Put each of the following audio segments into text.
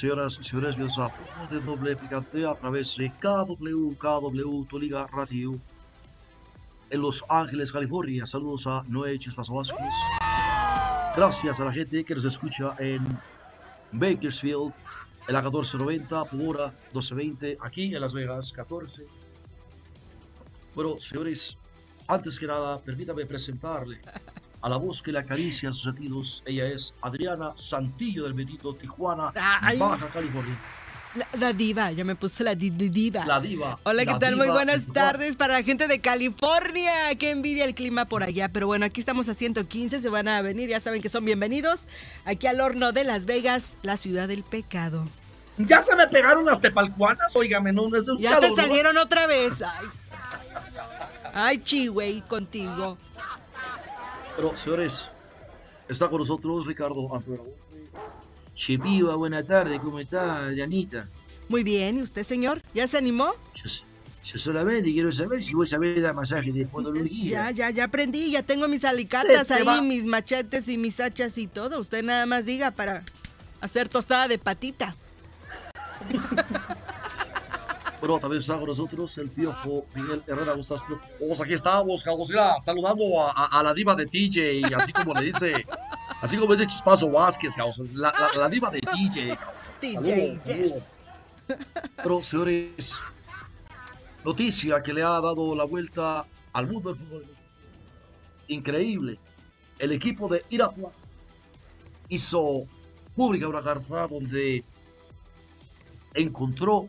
Señoras y señores? Bienvenidos a Fútbol de Doble Picante a través de KW, KW, tu Liga Radio en Los Ángeles, California. Saludos a Noé Chispas Vázquez. Gracias a la gente que nos escucha en Bakersfield, en la 1490, Pumora 1220, aquí en Las Vegas 14. Bueno, señores, antes que nada, permítame presentarle a la voz que le acaricia sus sentidos. Ella es Adriana Santillo del Betito, Tijuana, Ay. Baja California. La, la diva, ya me puse la di- di- diva. La diva. Hola, ¿qué tal? Muy buenas tardes para la gente de California. Qué envidia el clima por allá. Pero bueno, aquí estamos a 115, se van a venir, ya saben que son bienvenidos aquí al horno de Las Vegas, la ciudad del pecado. Ya se me pegaron las tepalcuanas, óigame, no, no es un Ya calor, te ¿no? salieron otra vez. Ay, Ay chihuey, contigo. Pero, señores, está con nosotros Ricardo Antonio. Chepiva, buena tarde, ¿cómo está, Adrianita? Muy bien, ¿y usted, señor? ¿Ya se animó? Yo, yo solamente quiero saber si vos sabés dar masaje de Ya, podología. ya, ya aprendí, ya tengo mis alicatas Te ahí, va- mis machetes y mis hachas y todo. Usted nada más diga para hacer tostada de patita. Bueno, también está con nosotros el piojo Miguel Herrera. ¿Cómo estás, piojo? Pues aquí estamos, Cabosira, saludando a, a- a la diva de TJ, así como le dice, así como dice Chispazo Vázquez, cabos, la, la- la diva de TJ. cabos. DJ, yes. Pero, señores, noticia que le ha dado la vuelta al mundo del fútbol. Increíble. El equipo de Irapuato hizo pública una carta donde encontró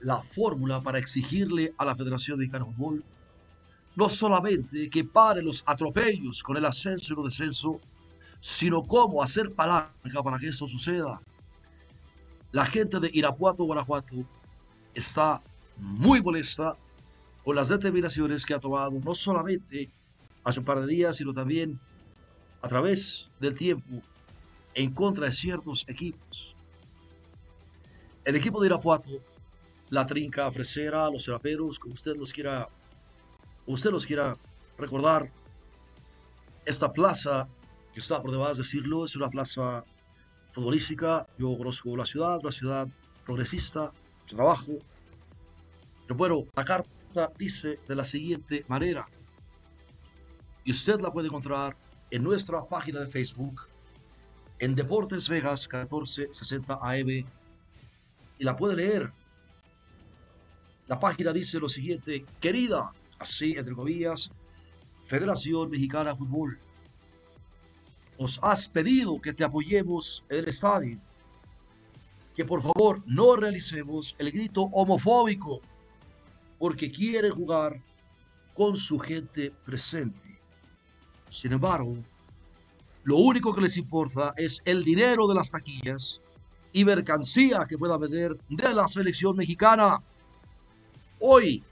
la fórmula para exigirle a la Federación de Fútbol no solamente que pare los atropellos con el ascenso y el descenso, sino cómo hacer palanca para que esto suceda. La gente de Irapuato, Guanajuato, está muy molesta con las determinaciones que ha tomado, no solamente hace un par de días, sino también a través del tiempo en contra de ciertos equipos. El equipo de Irapuato, la trinca fresera, los seraperos, como usted los quiera, usted los quiera recordar, esta plaza que está por debajo de decirlo, es una plaza futbolística. Yo conozco la ciudad, una ciudad progresista, trabajo. Pero bueno, la carta dice de la siguiente manera, y usted la puede encontrar en nuestra página de Facebook, en Deportes Vegas 1460 AM, y la puede leer. La página dice lo siguiente, querida, así entre comillas, Federación Mexicana de Fútbol, nos has pedido que te apoyemos en el estadio, que por favor no realicemos el grito homofóbico, porque quiere jugar con su gente presente. Sin embargo, lo único que les importa es el dinero de las taquillas y mercancía que pueda vender de la selección mexicana. Hoy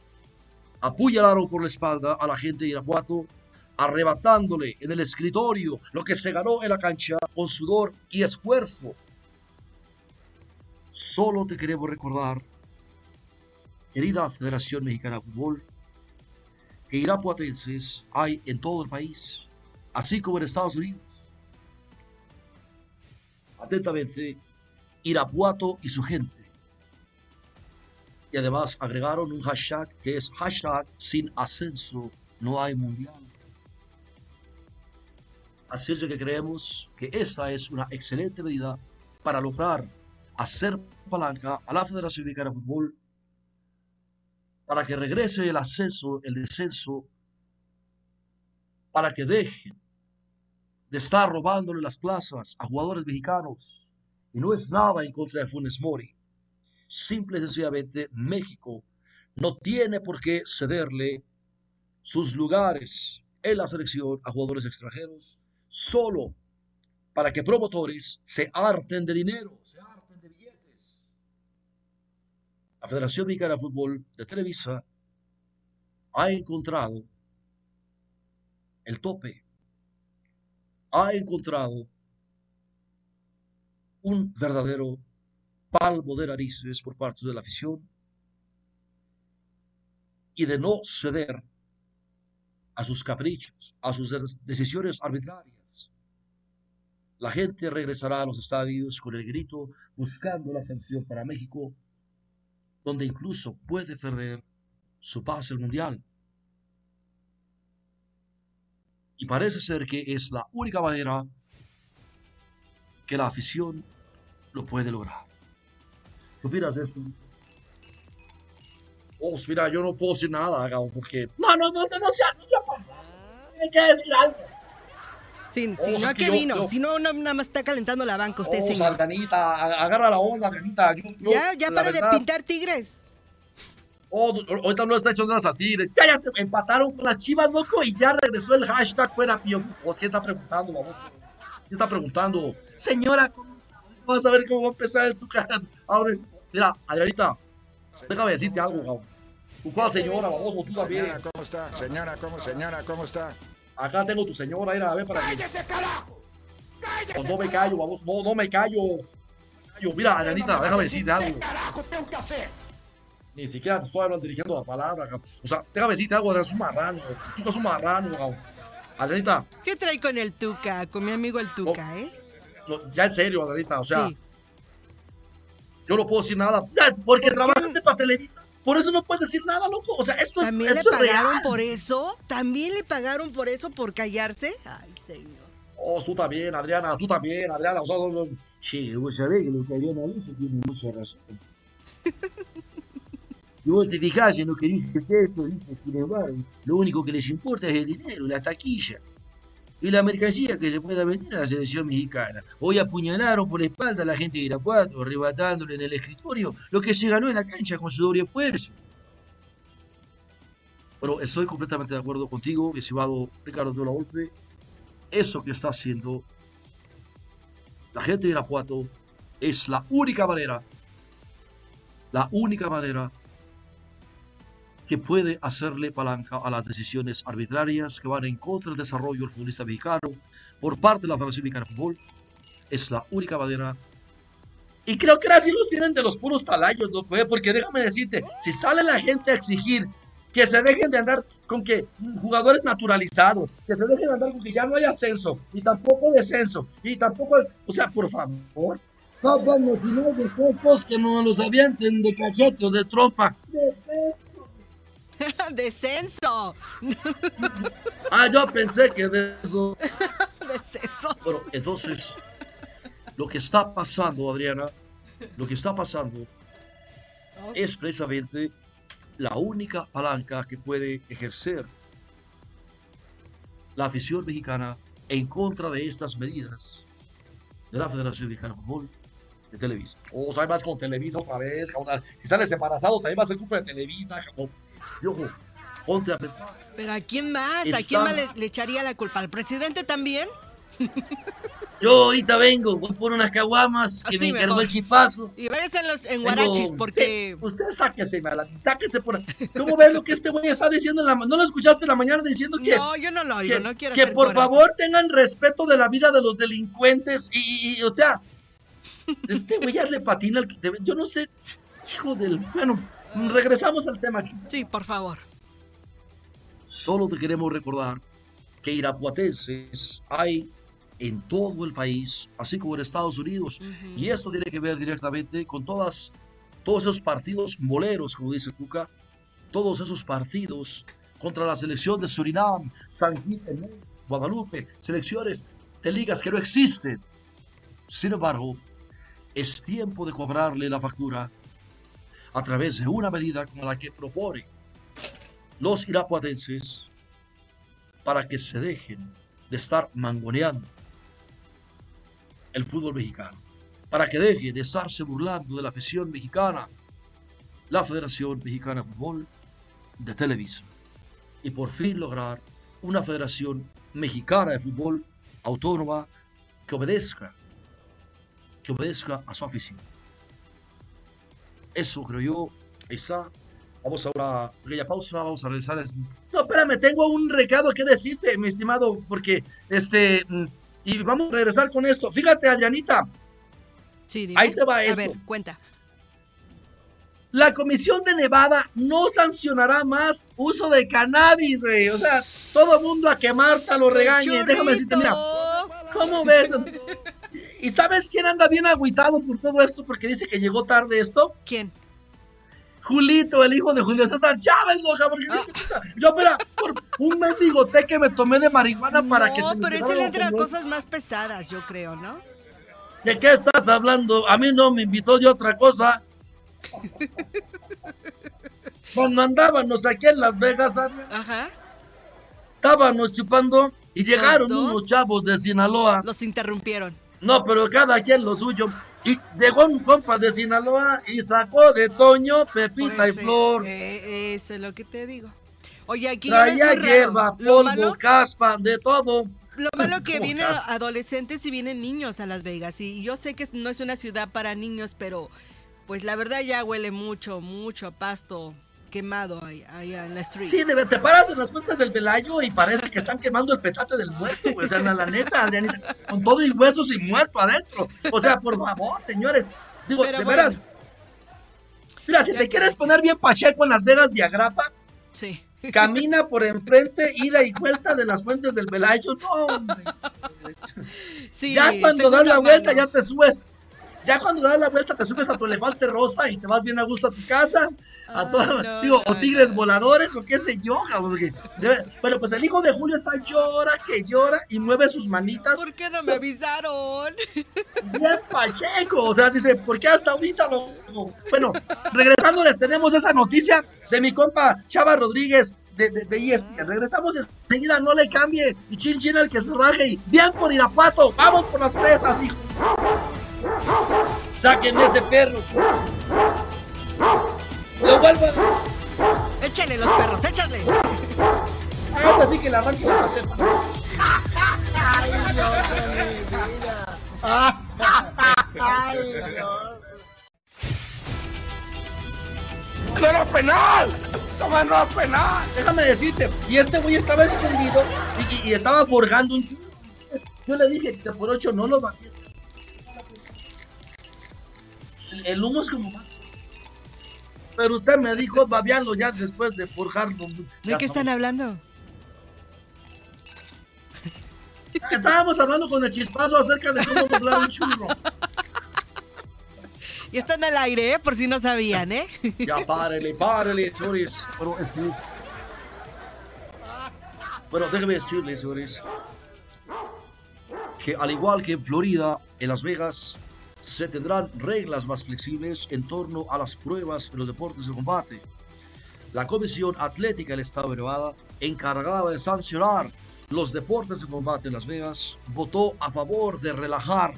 apuñalaron por la espalda a la gente de Irapuato, arrebatándole en el escritorio lo que se ganó en la cancha con sudor y esfuerzo. Solo te queremos recordar, querida Federación Mexicana de Fútbol, que irapuatenses hay en todo el país, así como en Estados Unidos. Atentamente, Irapuato y su gente. Y además agregaron un hashtag que es hashtag sin ascenso no hay mundial. Así es que creemos que esa es una excelente medida para lograr hacer palanca a la Federación Mexicana de Fútbol para que regrese el ascenso, el descenso, para que dejen de estar robándole las plazas a jugadores mexicanos. Y no es nada en contra de Funes Mori. Simple y sencillamente México no tiene por qué cederle sus lugares en la selección a jugadores extranjeros solo para que promotores se harten de dinero, se harten de billetes. La Federación Mexicana de Fútbol de Televisa ha encontrado el tope, ha encontrado un verdadero palmo de narices por parte de la afición y de no ceder a sus caprichos, a sus decisiones arbitrarias. La gente regresará a los estadios con el grito buscando la sanción para México, donde incluso puede perder su pase al mundial. Y parece ser que es la única manera que la afición lo puede lograr. ¿Qué de eso? Oh, mira, yo no puedo decir nada, Gabo, porque... No, no, no, no, no sea, no sea Tiene que decir algo. Sí, si no, ¿a qué vino? Si no, nada más está calentando la banca usted, oh, señor. Sardanita, agarra la onda, Sardanita. ya, ya para de pintar tigres. Oh, ahorita no está echando las a tigres. Ya, ya, empataron con las chivas, loco, y ya regresó el hashtag fuera pío. Oh, ¿Quién está preguntando, vamos? ¿Quién está preguntando? Señora, vamos a ver cómo va a empezar el tucán. Mira, Adrianita, déjame decirte algo, cabrón. ¿Tu cuál señora, baboso? Tú también. Señora, ¿cómo está? Señora, ¿cómo, señora, cómo está? Acá tengo tu señora, mira, a ver para ¡Cállese, carajo! ¡Cállese! No, no me callo, vamos. No, no me callo. callo. Mira, Adrianita, déjame decirte algo. ¿Qué carajo tengo que hacer? Ni siquiera te estoy hablando, dirigiendo la palabra, cabrón. O sea, déjame decirte algo, eres un marrano. Tú estás un marrano, cabrón. Adrianita. ¿Qué trae con el Tuca? Con mi amigo el Tuca, no, ¿eh? No, ya en serio, Adrianita, o sea. Sí. Yo no puedo decir nada. Porque ¿Por trabajaste para Televisa. Por eso no puedes decir nada, loco. O sea, esto es ¿También le pagaron real. por eso? ¿También le pagaron por eso, por callarse? Ay, señor. Oh, tú también, Adriana, tú también, Adriana. O sea, no, no. Sí, vos sabés que lo que Adriana dice tiene mucha razón. Y vos te fijás en lo que dice esto, dice, sin embargo, lo único que les importa es el dinero, la taquilla y la mercancía que se pueda vender a la selección mexicana. Hoy apuñalaron por la espalda a la gente de Irapuato, arrebatándole en el escritorio lo que se ganó en la cancha con su doble esfuerzo. Bueno, estoy completamente de acuerdo contigo, estimado Ricardo de la Volpe. Eso que está haciendo la gente de Irapuato es la única manera, la única manera que puede hacerle palanca a las decisiones arbitrarias que van en contra del desarrollo del futbolista mexicano por parte de la Federación Mexicana de Fútbol. Es la única manera. Y creo que ahora sí los tienen de los puros talayos, ¿no fue? Porque déjame decirte, si sale la gente a exigir que se dejen de andar con que jugadores naturalizados, que se dejen de andar con que ya no hay ascenso, y tampoco descenso, y tampoco, o sea, por favor, no, bueno, si no de cocos que no los avienten de cachete o de trompa. descenso. ¡Descenso! Ah, yo pensé que de eso. ¡Descenso! Bueno, entonces, lo que está pasando, Adriana, lo que está pasando es precisamente la única palanca que puede ejercer la afición mexicana en contra de estas medidas de la Federación Mexicana de Fútbol de Televisa. O sea, más con Televisa otra vez. Si sales embarazado, también va a ser culpa de Televisa, cabrón. Y ojo, ponte a pensar. ¿Pero a quién más? ¿A quién más le, le echaría la culpa? ¿Al presidente también? Yo ahorita vengo, voy por unas caguamas que Así me encargó el chipazo. Y váyanse en, los, en Guarachis, porque... Usted sáquese, mala, sáquese por. ¿Cómo ves lo que este güey está diciendo en la ¿No lo escuchaste en la mañana diciendo que, No, yo no lo oigo, que, no quiero que por favor tengan respeto de la vida de los delincuentes? Y, y- y, o sea, este güey ya le patina. al- Yo no sé, hijo del. Bueno, regresamos al tema. Sí, por favor. Solo te queremos recordar que irapuatenses hay en todo el país, así como en Estados Unidos. Y esto tiene que ver directamente con todas, todos esos partidos moleros, como dice Cuca, todos esos partidos contra la selección de Surinam, San Quintín, Guadalupe, selecciones de ligas que no existen. Sin embargo, es tiempo de cobrarle la factura a través de una medida como la que propone los irapuatenses para que se dejen de estar mangoneando el fútbol mexicano, para que deje de estarse burlando de la afición mexicana, la Federación Mexicana de Fútbol de Televisa. y por fin lograr una federación mexicana de fútbol autónoma que obedezca, que obedezca a su afición. Eso creo yo, esa. Vamos ahora a pausa, vamos a regresar. No, espérame, tengo un recado que decirte, mi estimado, porque este, mm, y vamos a regresar con esto. Fíjate, Adrianita, Sí, dime. ahí te va A esto. ver, cuenta. La Comisión de Nevada no sancionará más uso de cannabis, güey. O sea, todo mundo a que Marta lo regañe. Déjame decirte, mira. ¿cómo ves? ¿Y sabes quién anda bien agüitado por todo esto? Porque dice que llegó tarde esto. ¿Quién? Julito, el hijo de Julio César Chávez, loca, porque dice, puta, yo, mira, por un mendigo té que me tomé de marihuana para que se no, pero ese le entra cosas más pesadas, yo creo, ¿no? ¿De qué estás hablando? A mí no me invitó de otra cosa. Cuando andábamos aquí en Las Vegas, Adrián, Ajá. estábamos chupando y llegaron unos chavos de Sinaloa. Los interrumpieron. No, pero cada quien lo suyo. Y llegó un compa de Sinaloa y sacó de Toño, Pepita Pues, y Flor. eh, eso es lo que te digo. Oye, aquí Traía hierba, polvo, malo, caspa, de todo. lo malo que ¿Cómo vienen adolescentes y vienen niños a Las Vegas. Y yo sé que no es una ciudad para niños, pero pues la verdad ya huele mucho, mucho a pasto quemado ahí, en la street. Sí, de- te paras en las fuentes del Velayo y parece que están quemando el petate del muerto, güey. O sea, la, la neta, Adrianita, con todo y huesos y muerto adentro. O sea, por favor, señores. Digo, Pero de bueno. veras. Mira, si te que- quieres poner bien pacheco en Las Vegas de Agrapa, Sí. camina por enfrente, ida y vuelta de las fuentes del Velayo. No, hombre. Sí, ya cuando das la vuelta, mano. ya te subes. Ya cuando das la vuelta, te subes a tu elefante rosa y te vas bien a gusto a tu casa. A Ay, toda- no, digo, no, o tigres no. voladores, o qué sé yo, porque Pero pues el hijo de Julio está llora, que llora y mueve sus manitas ¿Por qué no me avisaron? bien pacheco. O sea, dice, ¿por qué hasta ahorita lo.? Bueno, regresando, les tenemos esa noticia de mi compa Chava Rodríguez de, de, de ESPN. Regresamos enseguida, no le cambie. Y chin chin el que se raje. Y bien por Irapuato, vamos por las fresas, hijo. Saquen ese perro. Lo vuelvan. Échale los perros, échale. Ah, es así que la arranque la maceta. ¡Eso no es penal! ¡Eso no es penal! Déjame decirte, y este güey estaba escondido y, y- y estaba forjando un. Yo le dije que por ocho no lo bajes. El, el humo es como. Pero usted me dijo babearlo ya después de forjarlo. ¿De qué están hablando? Estábamos hablando con el chispazo acerca de cómo doblar un churro. Y están al aire, ¿eh? Por si no sabían, ¿eh? Ya párele, párele, señores. Pero, en fin. Bueno, déjeme decirles, señores, que al igual que en Florida, en Las Vegas, se tendrán reglas más flexibles en torno a las pruebas en los deportes de combate. La Comisión Atlética del Estado de Nevada, encargada de sancionar los deportes de combate en Las Vegas, votó a favor de relajar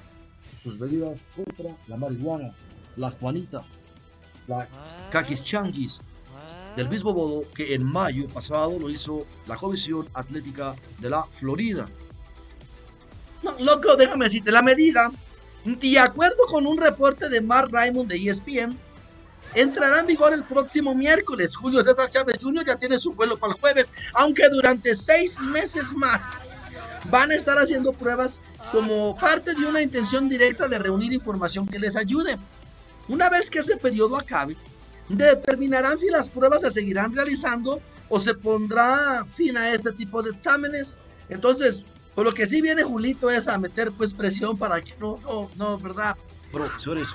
sus medidas contra la marihuana, la Juanita, la Kakis Changuis, del mismo modo que en mayo pasado lo hizo la Comisión Atlética de la Florida. No, loco, déjame decirte, la medida, de acuerdo con un reporte de Mark Raymond de ESPN, entrará en vigor el próximo miércoles. Julio César Chávez Jr. ya tiene su vuelo para el jueves, aunque durante seis meses más van a estar haciendo pruebas como parte de una intención directa de reunir información que les ayude. Una vez que ese periodo acabe, determinarán si las pruebas se seguirán realizando o se pondrá fin a este tipo de exámenes. Entonces, por lo que sí viene Julito es a meter pues presión para que no, no, no, ¿verdad? Pero, señores,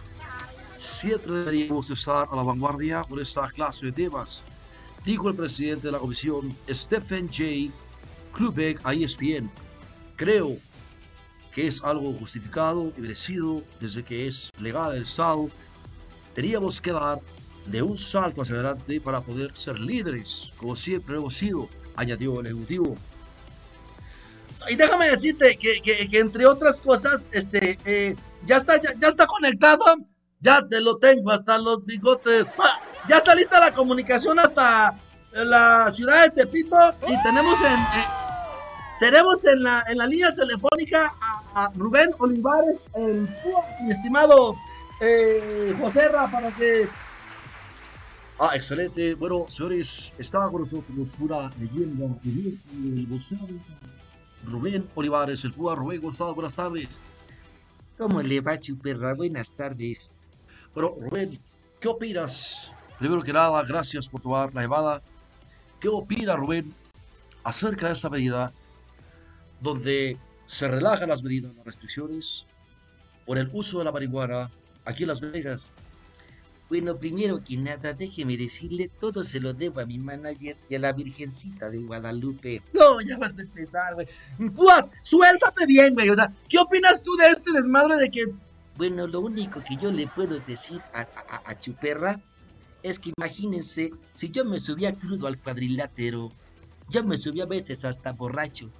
siempre deberíamos estar a la vanguardia con esta clase de temas, dijo el presidente de la comisión, Stephen J. Klubeck a ESPN. Creo que es algo justificado y merecido desde que es legal el Estado. Teníamos que dar de un salto hacia adelante para poder ser líderes, como siempre hemos sido, añadió el ejecutivo. Y déjame decirte que, que- entre otras cosas, este, eh, ya está, ya, está conectado, ya te lo tengo hasta los bigotes. Ya está lista la comunicación hasta la ciudad de Tepito y tenemos en, eh, tenemos en la, en la línea telefónica a, Rubén Olivares, el mi estimado eh, José Ra, para que... Ah, excelente. Bueno, señores, estaba con nosotros pura leyenda el boxeo. Rubén Olivares, el Púa Rubén Gonzalo, buenas tardes. ¿Cómo le va, Chuperra? Buenas tardes. Bueno, Rubén, ¿qué opinas? Primero que nada, gracias por tomar la llamada. ¿Qué opina Rubén acerca de esta medida donde se relajan las medidas, las restricciones por el uso de la marihuana aquí en Las Vegas? Bueno, primero que nada, déjeme decirle, todo se lo debo a mi manager y a la Virgencita de Guadalupe. No, ya vas a empezar, güey. Pues, suéltate bien, güey. O sea, ¿qué opinas tú de este desmadre de que... Bueno, lo único que yo le puedo decir a, a Chuperra es que imagínense, si yo me subía crudo al cuadrilátero, yo me subía a veces hasta borracho.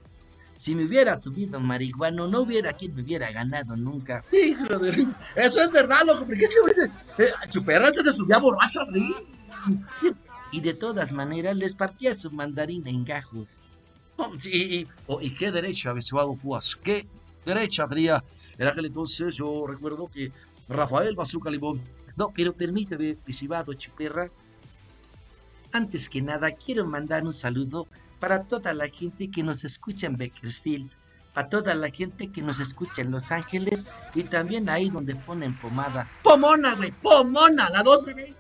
Si me hubiera subido marihuano, no hubiera quien me hubiera ganado nunca. Hijo de... Eso es verdad, loco, porque este güey se... Eh, Chuperra se subía borracho al. Y de todas maneras les partía su mandarina en gajos. Oh, sí, oh, y, qué derecha, Besuado Puas, qué derecha tenía. En aquel entonces yo recuerdo que Rafael Bazooka Limón no, pero permíteme, Visibado Chuperra. Antes que nada, quiero mandar un saludo para toda la gente que nos escucha en Bakersfield, para toda la gente que nos escucha en Los Ángeles y también ahí donde ponen pomada. ¡Pomona, güey! ¡Pomona! La 12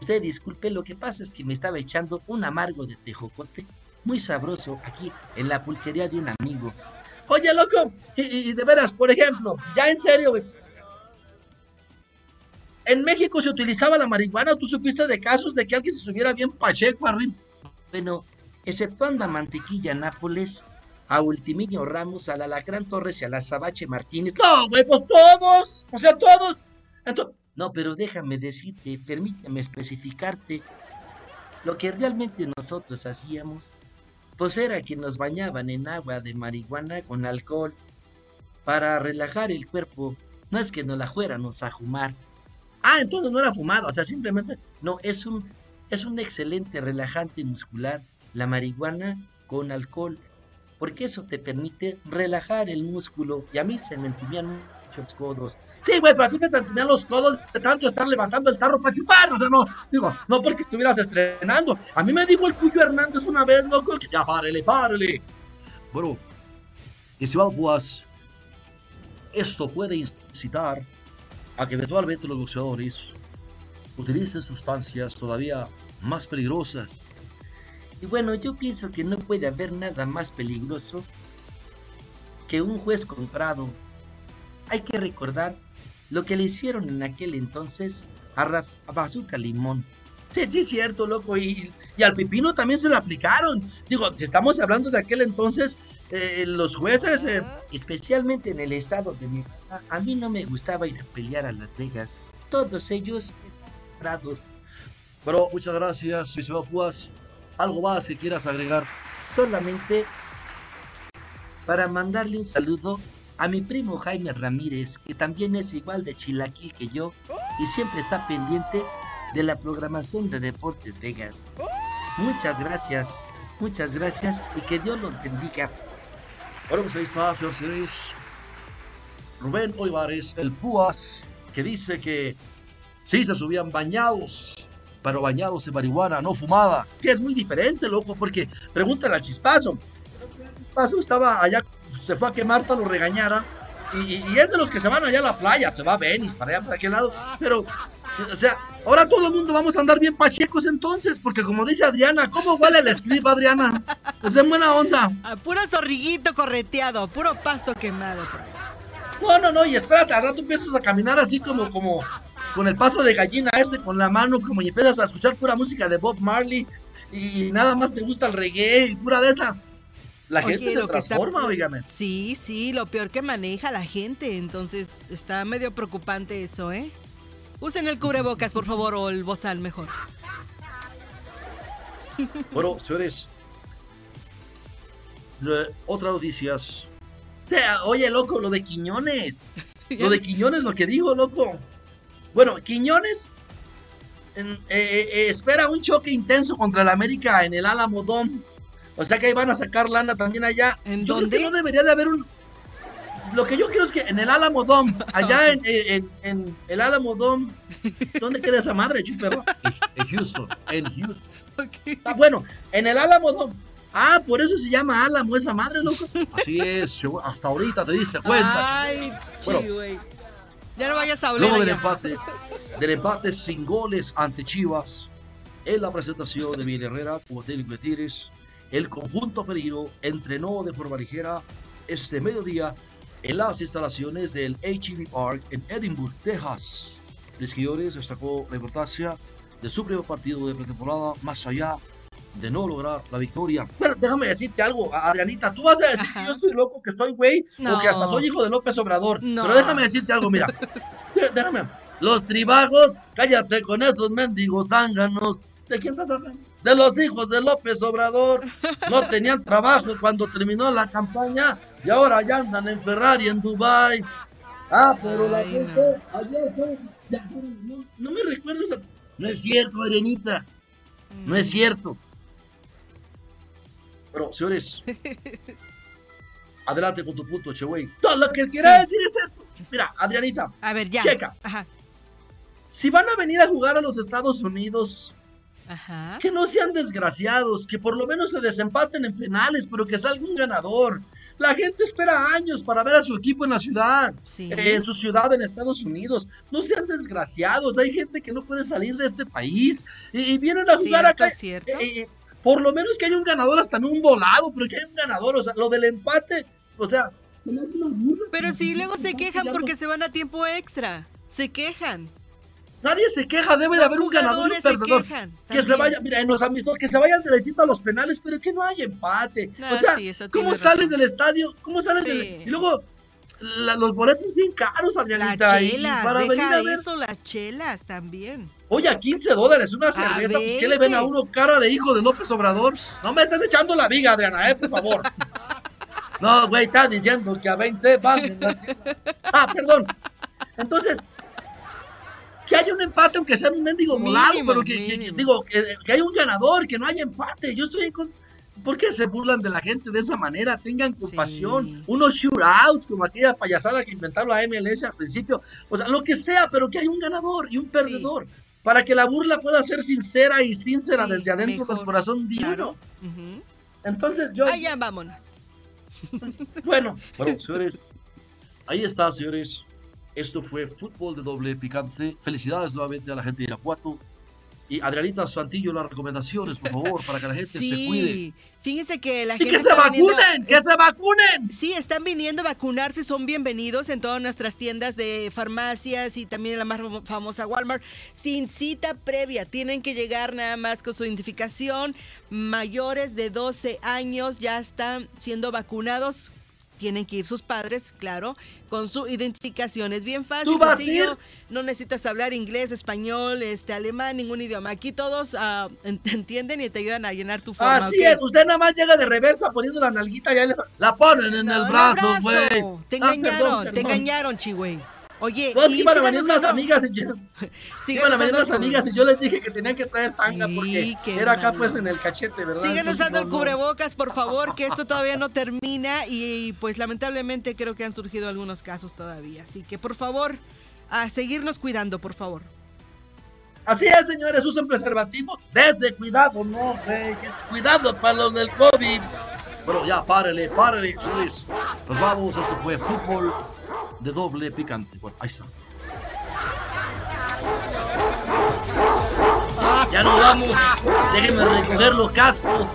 Usted disculpe, lo que pasa es que me estaba echando un amargo de tejocote muy sabroso aquí en la pulquería de un amigo. Oye, loco, y, y de veras, por ejemplo, ya en serio, güey, en México se utilizaba la marihuana. ¿Tú supiste de casos de que alguien se subiera bien pacheco arriba? Bueno, exceptuando a Mantequilla Nápoles, a Ultiminio Ramos, a la Lacrán Torres y a la Sabache Martínez. No, pues todos. O sea, todos. No, pero déjame decirte, permíteme especificarte. Lo que realmente nosotros hacíamos, pues era que nos bañaban en agua de marihuana con alcohol para relajar el cuerpo. No es que nos la fuéramos a fumar. Ah, entonces no era fumado, o sea, simplemente. No, es un, es un excelente relajante muscular, la marihuana con alcohol, porque eso te permite relajar el músculo. Y a mí se me entumían muchos codos. Sí, güey, pero a ti te entumían los codos de tanto estar levantando el tarro para chupar, o sea, no, digo, no porque estuvieras estrenando. A mí me dijo el Cuyo Hernández una vez, loco, que ya párele, párele. Bueno, y si pues, esto puede incitar a que eventualmente los boxeadores utilicen sustancias todavía más peligrosas. Y bueno, yo pienso que no puede haber nada más peligroso que un juez comprado. Hay que recordar lo que le hicieron en aquel entonces a, Bazooka Limón. Sí, sí, cierto, loco. Y, y al Pipino también se lo aplicaron. Digo, si estamos hablando de aquel entonces, eh, los jueces, eh, especialmente en el estado de mi a mí no me gustaba ir a pelear a Las Vegas. Todos ellos prados. Pero muchas gracias, Isabel Púas. ¿Algo más que quieras agregar? Solamente para mandarle un saludo a mi primo Jaime Ramírez, que también es igual de chilaquil que yo y siempre está pendiente de la programación de Deportes Vegas. Muchas gracias, muchas gracias y que Dios los bendiga. Bueno, pues ahí está, señores Rubén Olivares, el Púas, que dice que sí se subían bañados, pero bañados en marihuana, no fumada. Que es muy diferente, loco, porque pregúntale al chispazo. El chispazo estaba allá, se fue a que Marta lo regañara. Y, es de los que se van allá a la playa, se va a Venice, para allá, para aquel lado. Pero, o sea, ahora todo el mundo vamos a andar bien pachecos entonces, porque como dice Adriana, ¿cómo huele el script, Adriana? Es en buena onda. puro zorriguito correteado, puro pasto quemado por ahí. No, no, no, y espérate, al rato empiezas a caminar así como, como, con el paso de gallina ese, con la mano, como y empiezas a escuchar pura música de Bob Marley, y nada más te gusta el reggae, y pura de esa. La gente se transforma, oígame. Sí, sí, lo peor que maneja la gente, entonces está medio preocupante eso, ¿eh? Usen el cubrebocas, por favor, o el bozal mejor. Bueno, señores, otras noticias o sea, oye, loco, lo de Quiñones. Lo de Quiñones, lo que digo, loco. Bueno, Quiñones en- eh, eh, eh, espera un choque intenso contra el América en el Álamo Dome. O sea que ahí van a sacar lana también allá. ¿En yo dónde? creo que no debería de haber un. Lo que yo quiero es que en el Álamo Dome, allá en, en- en el Álamo Dome, ¿dónde queda esa madre, chuperro? En Houston, en Houston. Ok. Ah, bueno, en el Álamo Dome. Ah, por eso se llama Álamo esa madre, loco. Así es, hasta ahorita te diste cuenta. Ay, Bueno. Ya no vayas a hablar. Luego del empate, del empate sin goles ante Chivas, en la presentación de Miguel Herrera como técnico de Tigres, el conjunto felino entrenó de forma ligera este mediodía en las instalaciones del HEB Park en Edinburgh, Texas. Les Quiñones destacó la importancia de su primer partido de pretemporada, más allá de no lograr la victoria. Pero déjame decirte algo, Adrianita, tú vas a decir Ajá. que yo estoy loco, que estoy güey, No. o que hasta soy hijo de López Obrador. No. Pero déjame decirte algo, mira. Dé- déjame. Los tribajos, cállate con esos mendigos zánganos. ¿De quién estás hablando? De los hijos de López Obrador. No tenían trabajo cuando terminó la campaña y ahora ya andan en Ferrari en Dubai. Ah, pero la gente ayer fue- ya, no, no me recuerdes a... No es cierto, Adrianita. No es cierto. Pero, señores, adelante con tu punto, che, güey. Todo lo que quiera decir es esto. Mira, Adrianita, A ver, ya. Checa. Ajá. si van a venir a jugar a los Estados Unidos, Ajá. que no sean desgraciados, que por lo menos se desempaten en penales, pero que salga un ganador. La gente espera años para ver a su equipo en la ciudad, Sí. en su ciudad en Estados Unidos. No sean desgraciados, hay gente que no puede salir de este país y, y vienen a jugar acá. cierto. Eh, eh, por lo menos que haya un ganador hasta en un volado, pero que haya un ganador. O sea, lo del empate, o sea. Pero sí, luego se quejan porque se van a tiempo extra. Se quejan. Nadie se queja, debe de haber un ganador y un jugadores se perdedor. quejan. Que se vaya, mira, en los amistosos, que se vayan derechito a los penales, pero que no haya empate. No, o sea, sí, ¿cómo sales del estadio? ¿Cómo sales Sí. del... Y luego, la- los boletos bien caros, Las Adrianita. chelas, para venir a ver, eso, las chelas también. oye, a 15 dólares una cerveza, pues ¿qué le ven a 20. uno cara de hijo de López Obrador? No me estás echando la viga, Adriana, eh, por favor. No, güey, estás diciendo que a 20 van las. Ah, perdón. Entonces, que haya un empate, aunque sea un mendigo volado, pero que, digo, que, que haya un ganador, que no haya empate. Yo estoy en contra. ¿Por qué se burlan de la gente de esa manera? Tengan compasión. Sí. Unos shootouts, como aquella payasada que inventaron la MLS al principio. O sea, lo que sea, pero que haya un ganador y un perdedor. Para que la burla pueda ser sincera y sincera Sí, desde adentro mejor, del corazón Claro. Ujú. Entonces yo, ya, vámonos. bueno, Bueno, señores, ahí está, señores. Esto fue fútbol de doble picante. Felicidades nuevamente a la gente de Irapuato. Y Adrianita Santillo, las recomendaciones, por favor, para que la gente se cuide. Fíjense que la y gente que se viniendo- vacunen, que se vacunen. Sí, están viniendo a vacunarse, son bienvenidos en todas nuestras tiendas de farmacias y también en la más famo- famosa Walmart. Sin cita previa, tienen que llegar nada más con su identificación. Mayores de 12 años ya están siendo vacunados. Tienen que ir sus padres, claro, con su identificación. Es bien fácil, ¿Tú vas a sencillo. No necesitas hablar inglés, español, este, alemán, ningún idioma. Aquí todos ah, te entienden y te ayudan a llenar tu forma. Así ¿ok? es, usted nada más llega de reversa poniendo la nalguita y ya le- la ponen en No, el brazo, güey. Te Ah, engañaron, perdón, te engañaron, Chihuey. Oye, No, es que iban a venir unas amigas y yo, iban a venir unas amigas y yo les dije que tenían que traer tanga Sí, porque era acá pues en el cachete, ¿verdad? Sigan usando no, el cubrebocas, por favor, que esto todavía no termina y pues lamentablemente creo que han surgido algunos casos todavía. Así que por favor, a seguirnos cuidando, por favor. Así es, señores, usen preservativo. Desde cuidado, no. Cuidado para los del COVID. Bueno, ya, párele, párele, señores. Nos vamos, esto fue fútbol de doble picante. Bueno, ahí está. Ya nos vamos. Déjenme recoger los cascos.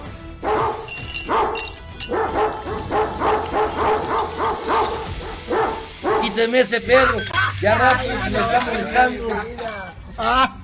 Quíteme ese perro. Ya rápido, me está molestando. Ay.